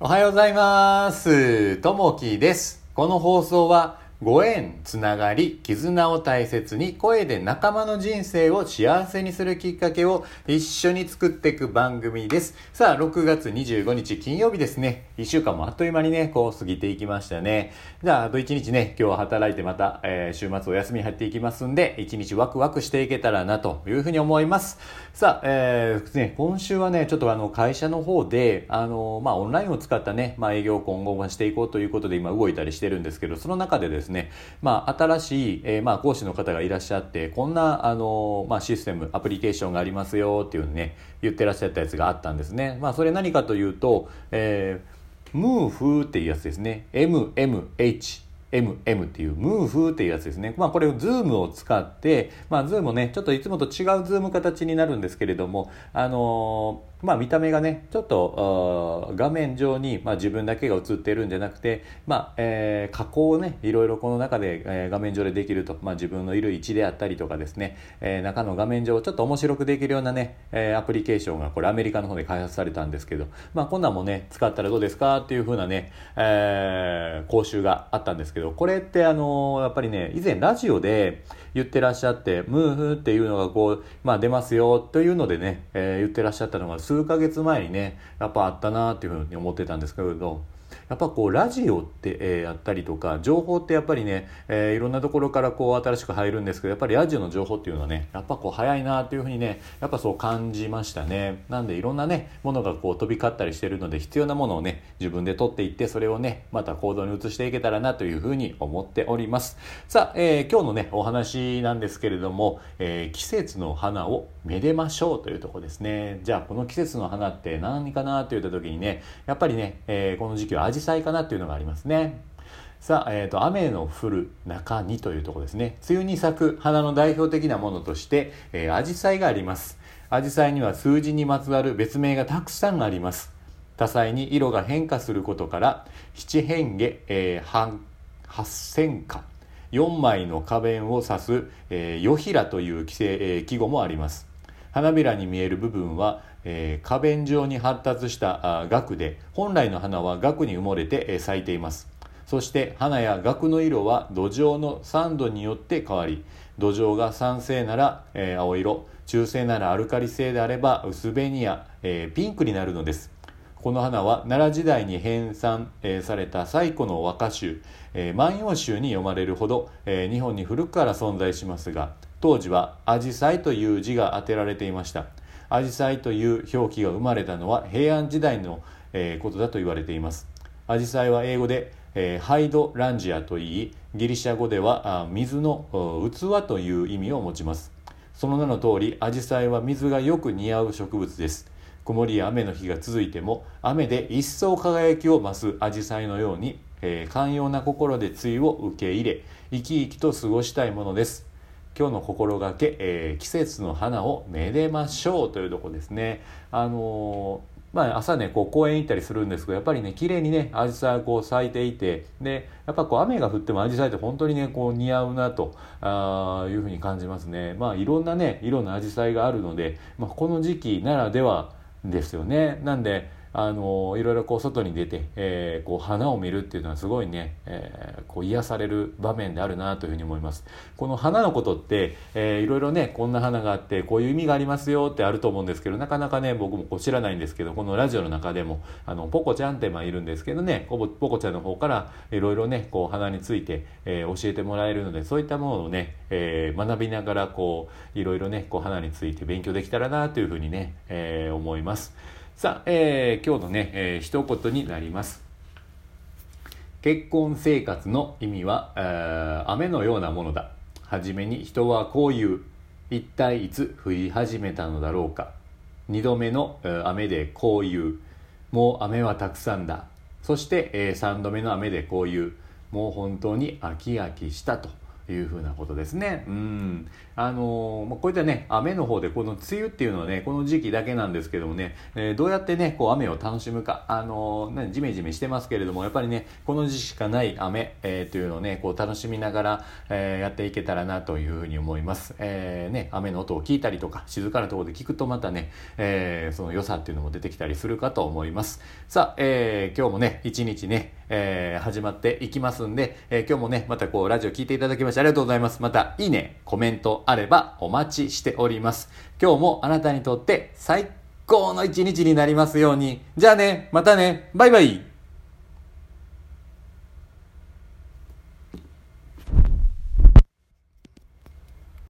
おはようございます。ともきです。この放送は、ご縁、つながり、絆を大切に、声で仲間の人生を幸せにするきっかけを一緒に作っていく番組です。さあ、6月25日金曜日ですね。1週間もあっという間にね、こう過ぎていきましたね。じゃあ、あと1日ね、今日は働いてまた、えー週末お休み入っていきますんで、1日ワクワクしていけたらなというふうに思います。さあ、えーね、今週はね、ちょっとあの、会社の方で、あの、まあ、オンラインを使ったね、まあ、営業を今後はしていこうということで今動いたりしてるんですけど、その中でですね、ねまあ、新しい、えーまあ、講師の方がいらっしゃって、こんな、あの、まあ、システム、アプリケーションがありますよっていうね、言ってらっしゃったやつがあったんですね。まあ、それ何かというと、えー、ムーフっていうやつですね。MMH。MM っていうムーフっていうやつですね。まあこれをズームを使って、まあズームね、ちょっといつもと違うズーム形になるんですけれども、あのーまあ見た目がね、ちょっと画面上に、まあ、自分だけが映ってるんじゃなくて、まあ、えー加工をね、いろいろこの中で、えー画面上でできると、まあ自分のいる位置であったりとかですね、えー中の画面上をちょっと面白くできるようなね、えーアプリケーションがこれアメリカの方で開発されたんですけど、まあこんなんもね、使ったらどうですかっていう風なね、えー講習があったんですけど、これってあのやっぱりね、以前ラジオで言ってらっしゃって、ムーフっていうのがこう、まあ出ますよというのでね、えー言ってらっしゃったのが数ヶ月前にね、やっぱあったなっていうふうに思ってたんですけれど、やっぱこうラジオって、えーやったりとか情報ってやっぱりね、えーいろんなところからこう新しく入るんですけどやっぱりラジオの情報っていうのはねやっぱこう早いなっていうふうにねやっぱそう感じましたね。なんでいろんなねものがこう飛び交ったりしてるので必要なものをね自分で取っていってそれをねまた行動に移していけたらなというふうに思っております。さあ、えー今日のねお話なんですけれども、えー季節の花をめでましょうというとこですね。じゃあこの季節の花って何かなといった時にねやっぱりね、えーこの時期はアジサイかなっていうのがありますねさあ、えーと、雨の降る中にというところですね。梅雨に咲く花の代表的なものとして、えー、アジサイがあります。アジサイには数字にまつわる別名がたくさんあります。多彩に色が変化することから、七変化、えー、半八千花、4枚の花弁を指す、えー、夜平という記せえー記号もあります。花びらに見える部分は、えー花弁状に発達したあ萼で本来の花は萼に埋もれて、咲いています。そして花や萼の色は土壌の酸度によって変わり土壌が酸性なら、えー青色中性ならアルカリ性であれば薄紅や、えーピンクになるのです。この花は奈良時代に編纂、された最古の和歌集「万葉集」に読まれるほど、日本に古くから存在しますが当時は「アジサイ」という字が当てられていました。アジサイという表記が生まれたのは平安時代の、えことだと言われています。アジサイは英語で、えーハイドランジアといいギリシャ語では水の器という意味を持ちます。その名の通りアジサイは水がよく似合う植物です。曇りや雨の日が続いても雨で一層輝きを増すアジサイのように、えー寛容な心で梅雨を受け入れ生き生きと過ごしたいものです。今日の心がけ、えー季節の花をめでましょうというとこですね。あのーまあ、朝ねこう公園行ったりするんですけどやっぱりね綺麗にねアジサイこう咲いていてでやっぱこう雨が降ってもアジサイって本当にねこう似合うなとあーいうふうに感じますね。まあいろんなね色のアジサイがあるので、まあ、この時期ならではですよね。なんであのいろいろこう外に出て、えーこう花を見るっていうのはすごいね、えーこう癒される場面であるなというふうに思います。この花のことって、えーいろいろねこんな花があってこういう意味がありますよってあると思うんですけどなかなかね僕もこう知らないんですけどこのラジオの中でもあのポコちゃんってまあいるんですけどねポコポコちゃんの方からいろいろねこう花について、えー教えてもらえるのでそういったものをね、えー学びながらこういろいろねこう花について勉強できたらなというふうにね、えー思います。さあ、えー今日のね、えー一言になります。結婚生活の意味は、えー雨のようなものだ。はじめに人はこう言う一体いつ降り始めたのだろうか。二度目のえー雨でこう言うもう雨はたくさんだ。そして、えー三度目の雨でこう言うもう本当に飽き飽きしたと。いうふうなことですね。うん。あのまあ、こういったね、雨の方で、この梅雨っていうのはね、この時期だけなんですけどもね、えー、どうやってね、こう雨を楽しむか、あのね、じめじめしてますけれども、やっぱりね、この時期しかない雨、えー、というのをね、こう楽しみながら、えー、やっていけたらなというふうに思います。えー、ね、雨の音を聞いたりとか、静かなところで聞くとまたね、えー、その良さっていうのも出てきたりするかと思います。さあ、えー、今日もね、一日ね、えー、始まっていきますんで、えー、今日もね、またこう、ラジオ聞いていただきましてありがとうございます。また、いいね、コメントあればお待ちしております。今日もあなたにとって最高の一日になりますように。じゃあね、またね、バイバイ